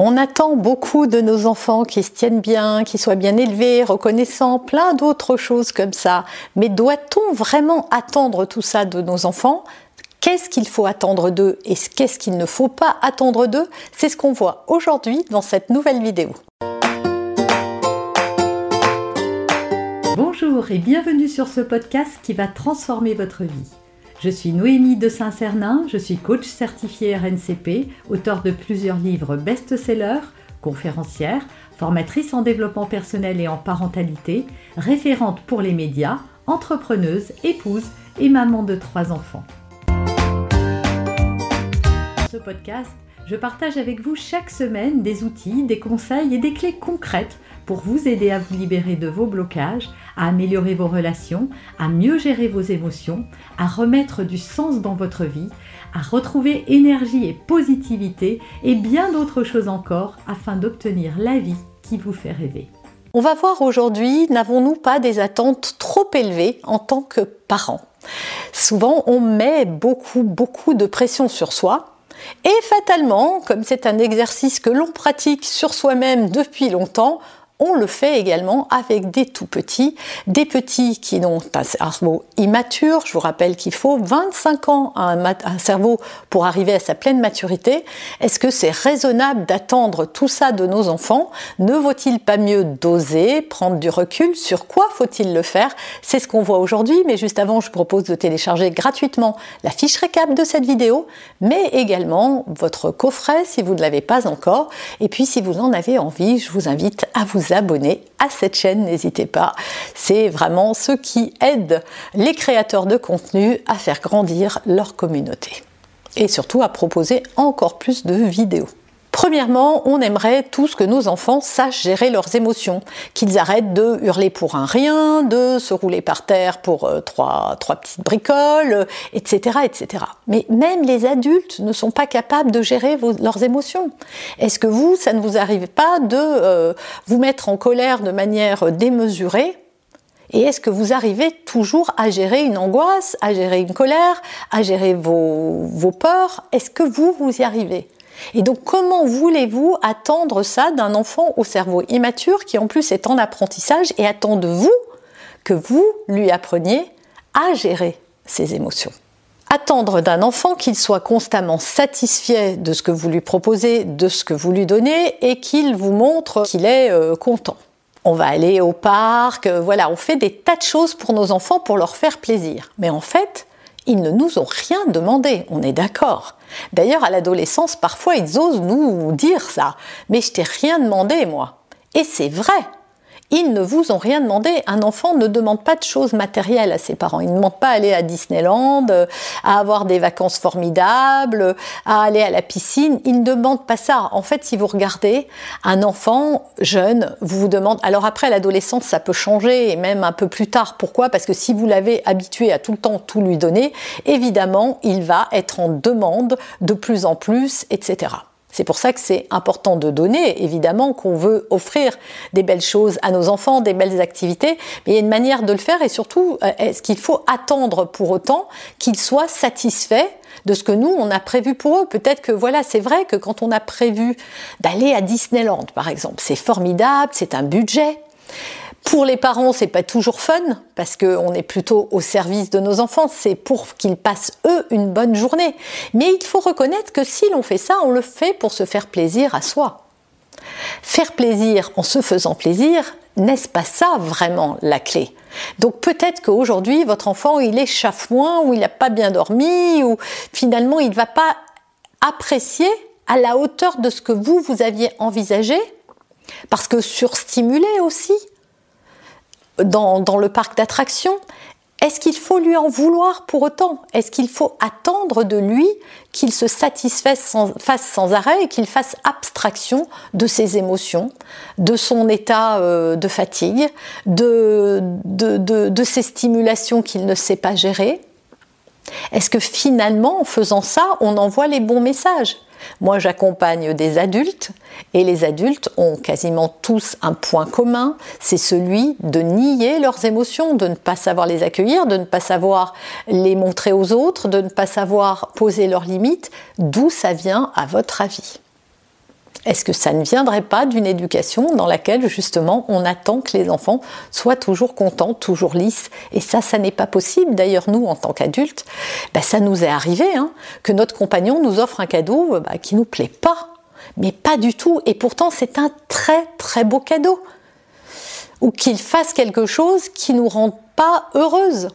On attend beaucoup de nos enfants qui se tiennent bien, qui soient bien élevés, reconnaissants, plein d'autres choses comme ça. Mais doit-on vraiment attendre tout ça de nos enfants? Qu'est-ce qu'il faut attendre d'eux et qu'est-ce qu'il ne faut pas attendre d'eux? C'est ce qu'on voit aujourd'hui dans cette nouvelle vidéo. Bonjour et bienvenue sur ce podcast qui va transformer votre vie. Je suis Noémie de Saint-Cernin, je suis coach certifié RNCP, auteur de plusieurs livres best-sellers, conférencière, formatrice en développement personnel et en parentalité, référente pour les médias, entrepreneuse, épouse et maman de trois enfants. Ce podcast, je partage avec vous chaque semaine des outils, des conseils et des clés concrètes pour vous aider à vous libérer de vos blocages, à améliorer vos relations, à mieux gérer vos émotions, à remettre du sens dans votre vie, à retrouver énergie et positivité et bien d'autres choses encore afin d'obtenir la vie qui vous fait rêver. On va voir aujourd'hui, n'avons-nous pas des attentes trop élevées en tant que parents? Souvent, on met beaucoup, beaucoup de pression sur soi et fatalement, comme c'est un exercice que l'on pratique sur soi-même depuis longtemps, on le fait également avec des tout petits, des petits qui n'ont un cerveau immature. Je vous rappelle qu'il faut 25 ans à un, cerveau pour arriver à sa pleine maturité. Est-ce que c'est raisonnable d'attendre tout ça de nos enfants? Ne vaut-il pas mieux doser, prendre du recul? Sur quoi faut-il le faire? C'est ce qu'on voit aujourd'hui, mais juste avant, je propose de télécharger gratuitement la fiche récap de cette vidéo, mais également votre coffret si vous ne l'avez pas encore. Et puis si vous en avez envie, je vous invite à vous à cette chaîne, n'hésitez pas. C'est vraiment ce qui aide les créateurs de contenu à faire grandir leur communauté et surtout à proposer encore plus de vidéos. Premièrement, on aimerait tous que nos enfants sachent gérer leurs émotions, qu'ils arrêtent de hurler pour un rien, de se rouler par terre pour euh, trois, petites bricoles, etc., etc. Mais même les adultes ne sont pas capables de gérer leurs émotions. Est-ce que vous, ça ne vous arrive pas de euh, vous mettre en colère de manière démesurée? Et est-ce que vous arrivez toujours à gérer une angoisse, à gérer une colère, à gérer vos peurs? Est-ce que vous, vous y arrivez? Et donc comment voulez-vous attendre ça d'un enfant au cerveau immature qui en plus est en apprentissage et attend de vous que vous lui appreniez à gérer ses émotions? Attendre d'un enfant qu'il soit constamment satisfait de ce que vous lui proposez, de ce que vous lui donnez et qu'il vous montre qu'il est euh, content. On va aller au parc, euh, voilà, on fait des tas de choses pour nos enfants pour leur faire plaisir. Mais en fait, ils ne nous ont rien demandé, on est d'accord. D'ailleurs, à l'adolescence, parfois, ils osent nous dire ça. Mais je t'ai rien demandé, moi. Et c'est vrai. Ils ne vous ont rien demandé. Un enfant ne demande pas de choses matérielles à ses parents. Il ne demande pas aller à Disneyland, à avoir des vacances formidables, à aller à la piscine. Il ne demande pas ça. En fait, si vous regardez, un enfant jeune vous vous demande. Alors après, l'adolescence, ça peut changer et même un peu plus tard. Pourquoi? Parce que si vous l'avez habitué à tout le temps tout lui donner, évidemment, il va être en demande de plus en plus, etc. C'est pour ça que c'est important de donner, évidemment, qu'on veut offrir des belles choses à nos enfants, des belles activités, mais il y a une manière de le faire et surtout, euh, est-ce qu'il faut attendre pour autant qu'ils soient satisfaits de ce que nous, on a prévu pour eux? Peut-être que voilà, c'est vrai que quand on a prévu d'aller à Disneyland, par exemple, c'est formidable, c'est un budget. Pour les parents, c'est pas toujours fun parce qu'on est plutôt au service de nos enfants. C'est pour qu'ils passent eux une bonne journée. Mais il faut reconnaître que si l'on fait ça, on le fait pour se faire plaisir à soi. Faire plaisir en se faisant plaisir, n'est-ce pas ça vraiment la clé? Donc peut-être qu'aujourd'hui, votre enfant, il est chafouin ou il n'a pas bien dormi ou finalement, il ne va pas apprécier à la hauteur de ce que vous, vous aviez envisagé parce que surstimulé aussi, dans, le parc d'attractions, est-ce qu'il faut lui en vouloir pour autant? Est-ce qu'il faut attendre de lui qu'il se satisfasse sans, arrêt qu'il fasse abstraction de ses émotions, de son état euh, de fatigue, de, de ses stimulations qu'il ne sait pas gérer? Est-ce que finalement, en faisant ça, on envoie les bons messages? Moi, j'accompagne des adultes et les adultes ont quasiment tous un point commun, c'est celui de nier leurs émotions, de ne pas savoir les accueillir, de ne pas savoir les montrer aux autres, de ne pas savoir poser leurs limites. D'où ça vient à votre avis? Est-ce que ça ne viendrait pas d'une éducation dans laquelle justement on attend que les enfants soient toujours contents, toujours lisses? Et ça, ça n'est pas possible. D'ailleurs, nous, en tant qu'adultes, bah, ça nous est arrivé hein, que notre compagnon nous offre un cadeau bah, qui nous plaît pas, mais pas du tout. Et pourtant, c'est un très très beau cadeau. Ou qu'il fasse quelque chose qui nous rend pas heureuses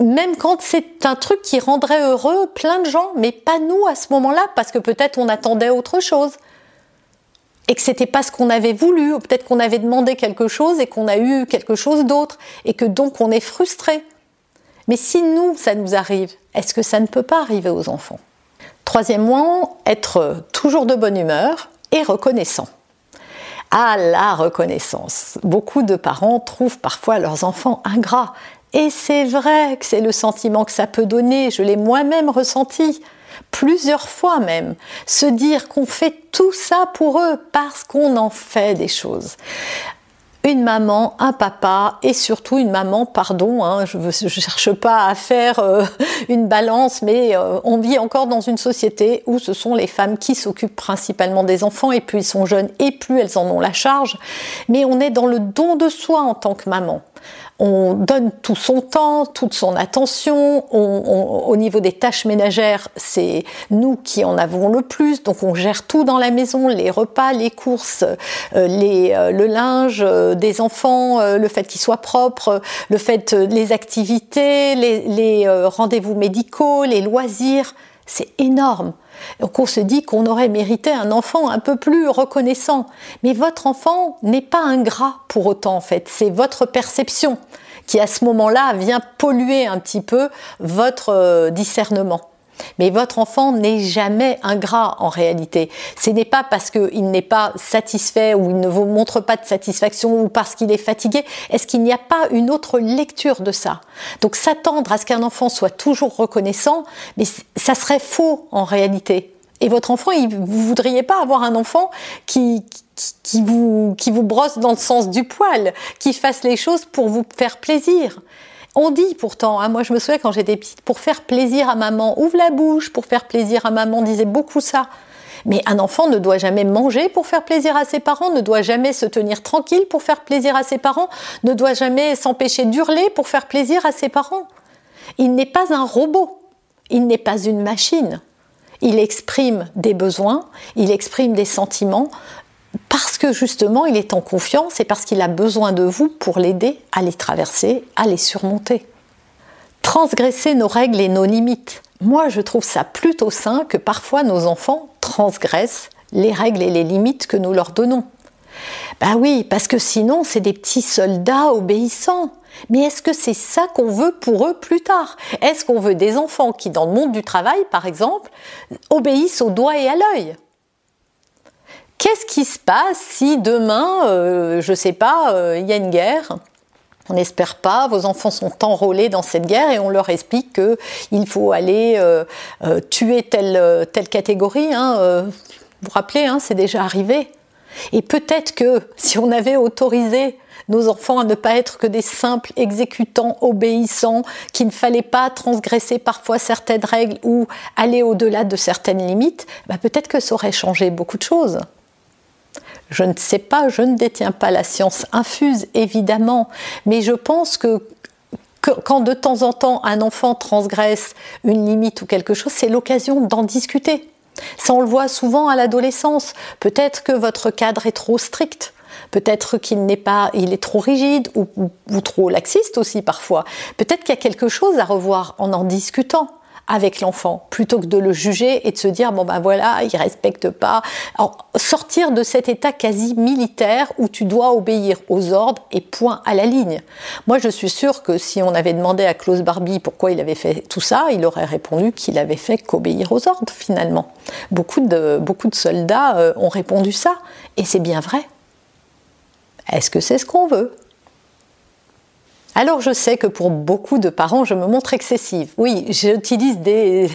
même quand c'est un truc qui rendrait heureux plein de gens, mais pas nous à ce moment-là, parce que peut-être on attendait autre chose. Et que c'était pas ce qu'on avait voulu, ou peut-être qu'on avait demandé quelque chose et qu'on a eu quelque chose d'autre, et que donc on est frustré. Mais si nous, ça nous arrive, est-ce que ça ne peut pas arriver aux enfants? Troisièmement, être toujours de bonne humeur et reconnaissant. Ah, la reconnaissance. Beaucoup de parents trouvent parfois leurs enfants ingrats, et c'est vrai que c'est le sentiment que ça peut donner, je l'ai moi-même ressenti, plusieurs fois même, se dire qu'on fait tout ça pour eux parce qu'on en fait des choses. Une maman, un papa et surtout une maman, pardon, hein, je ne cherche pas à faire euh, une balance, mais euh, on vit encore dans une société où ce sont les femmes qui s'occupent principalement des enfants et plus ils sont jeunes et plus elles en ont la charge, mais on est dans le don de soi en tant que maman on donne tout son temps, toute son attention. au niveau des tâches ménagères, c'est nous qui en avons le plus, donc on gère tout dans la maison, les repas, les courses, euh, euh, le linge euh, des enfants, le fait qu'ils soient propres, le fait les activités, les, les rendez-vous médicaux, les loisirs, c'est énorme. Donc on se dit qu'on aurait mérité un enfant un peu plus reconnaissant. Mais votre enfant n'est pas ingrat pour autant en fait, c'est votre perception qui à ce moment-là vient polluer un petit peu votre euh, discernement. Mais votre enfant n'est jamais ingrat en réalité. Ce n'est pas parce qu'il n'est pas satisfait ou il ne vous montre pas de satisfaction ou parce qu'il est fatigué. Est-ce qu'il n'y a pas une autre lecture de ça? Donc s'attendre à ce qu'un enfant soit toujours reconnaissant, mais ça serait faux en réalité. Et votre enfant, il, vous voudriez pas avoir un enfant qui, qui, vous, qui vous brosse dans le sens du poil, qui fasse les choses pour vous faire plaisir. On dit pourtant, hein, moi je me souviens quand j'étais petite, pour faire plaisir à maman, ouvre la bouche, pour faire plaisir à maman, disait beaucoup ça. Mais un enfant ne doit jamais manger pour faire plaisir à ses parents, ne doit jamais se tenir tranquille pour faire plaisir à ses parents, ne doit jamais s'empêcher d'hurler pour faire plaisir à ses parents. Il n'est pas un robot, il n'est pas une machine. Il exprime des besoins, il exprime des sentiments, parce que justement il est en confiance et parce qu'il a besoin de vous pour l'aider à les traverser, à les surmonter. Transgresser nos règles et nos limites. Moi je trouve ça plutôt sain que parfois nos enfants transgressent les règles et les limites que nous leur donnons. Ben oui, parce que sinon c'est des petits soldats obéissants. Mais est-ce que c'est ça qu'on veut pour eux plus tard? Est-ce qu'on veut des enfants qui, dans le monde du travail, par exemple, obéissent au doigt et à l'œil? Qu'est-ce qui se passe si demain, euh, je ne sais pas, euh, il y a une guerre? On n'espère pas, vos enfants sont enrôlés dans cette guerre et on leur explique qu'il faut aller euh, tuer telle, telle catégorie. Hein, vous vous rappelez, hein, c'est déjà arrivé. Et peut-être que si on avait autorisé nos enfants à ne pas être que des simples exécutants obéissants, qu'il ne fallait pas transgresser parfois certaines règles ou aller au-delà de certaines limites, bah peut-être que ça aurait changé beaucoup de choses. Je ne sais pas, je ne détiens pas la science infuse, évidemment, mais je pense que, quand de temps en temps un enfant transgresse une limite ou quelque chose, c'est l'occasion d'en discuter. Ça, on le voit souvent à l'adolescence. Peut-être que votre cadre est trop strict. Peut-être qu'il n'est pas, il est trop rigide ou, ou trop laxiste aussi parfois. Peut-être qu'il y a quelque chose à revoir en en discutant avec l'enfant plutôt que de le juger et de se dire bon ben voilà il respecte pas. Alors, sortir de cet état quasi militaire où tu dois obéir aux ordres et point à la ligne. Moi je suis sûre que si on avait demandé à Klaus Barbie pourquoi il avait fait tout ça il aurait répondu qu'il avait fait qu'obéir aux ordres finalement. Beaucoup de beaucoup de soldats euh, ont répondu ça. Et c'est bien vrai. Est-ce que c'est ce qu'on veut? Alors je sais que pour beaucoup de parents, je me montre excessive. Oui, j'utilise des,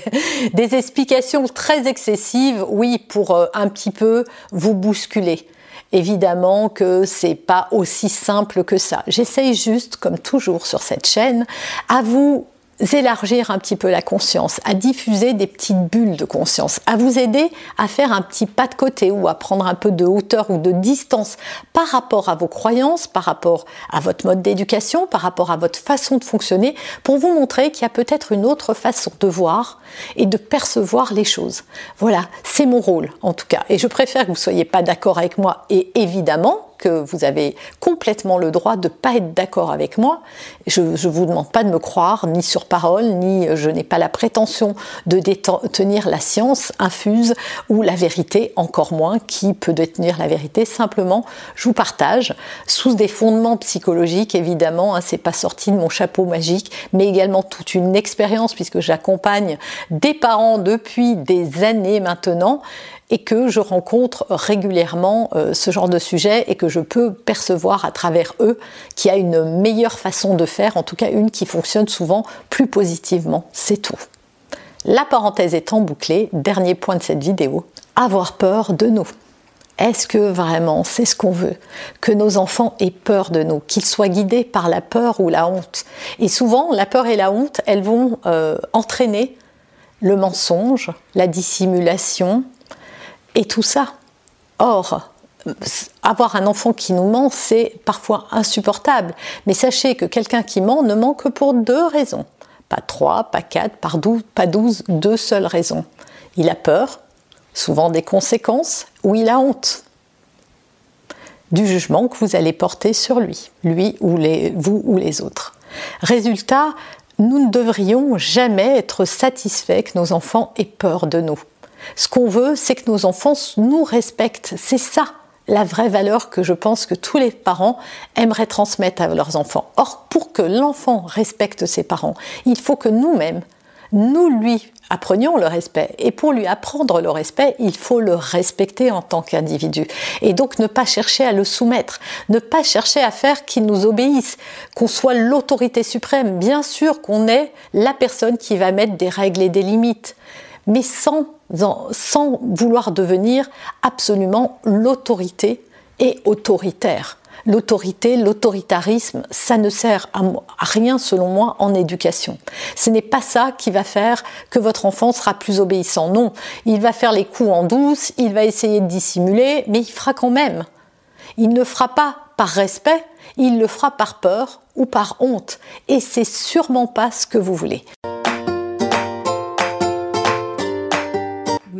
explications très excessives, oui, pour euh, un petit peu vous bousculer. Évidemment que c'est pas aussi simple que ça. J'essaye juste, comme toujours sur cette chaîne, à vous élargir un petit peu la conscience, à diffuser des petites bulles de conscience, à vous aider à faire un petit pas de côté ou à prendre un peu de hauteur ou de distance par rapport à vos croyances, par rapport à votre mode d'éducation, par rapport à votre façon de fonctionner, pour vous montrer qu'il y a peut-être une autre façon de voir et de percevoir les choses. Voilà, c'est mon rôle en tout cas. Et je préfère que vous ne soyez pas d'accord avec moi et évidemment, vous avez complètement le droit de ne pas être d'accord avec moi. Je ne vous demande pas de me croire, ni sur parole, ni euh, je n'ai pas la prétention de détenir la science infuse ou la vérité, encore moins qui peut détenir la vérité. Simplement, je vous partage sous des fondements psychologiques, évidemment, hein, c'est pas sorti de mon chapeau magique, mais également toute une expérience puisque j'accompagne des parents depuis des années maintenant et que je rencontre régulièrement euh, ce genre de sujet et que je peux percevoir à travers eux qu'il y a une meilleure façon de faire, en tout cas une qui fonctionne souvent plus positivement. C'est tout. La parenthèse étant bouclée, dernier point de cette vidéo, avoir peur de nous. Est-ce que vraiment c'est ce qu'on veut? Que nos enfants aient peur de nous, qu'ils soient guidés par la peur ou la honte Et souvent, la peur et la honte, elles vont euh, entraîner le mensonge, la dissimulation, et tout ça. Or, avoir un enfant qui nous ment, c'est parfois insupportable. Mais sachez que quelqu'un qui ment ne ment que pour deux raisons. Pas trois, pas quatre, pas douze, deux seules raisons. Il a peur, souvent des conséquences, ou il a honte du jugement que vous allez porter sur lui, lui ou vous ou les autres. Résultat, nous ne devrions jamais être satisfaits que nos enfants aient peur de nous. Ce qu'on veut, c'est que nos enfants nous respectent. C'est ça la vraie valeur que je pense que tous les parents aimeraient transmettre à leurs enfants. Or, pour que l'enfant respecte ses parents, il faut que nous-mêmes, nous lui apprenions le respect. Et pour lui apprendre le respect, il faut le respecter en tant qu'individu. Et donc ne pas chercher à le soumettre, ne pas chercher à faire qu'il nous obéisse, qu'on soit l'autorité suprême. Bien sûr qu'on est la personne qui va mettre des règles et des limites mais sans, sans vouloir devenir absolument l'autorité et autoritaire. L'autorité, l'autoritarisme, ça ne sert à, rien selon moi en éducation. Ce n'est pas ça qui va faire que votre enfant sera plus obéissant. Non, il va faire les coups en douce, il va essayer de dissimuler, mais il fera quand même. Il ne fera pas par respect, il le fera par peur ou par honte. Et c'est sûrement pas ce que vous voulez.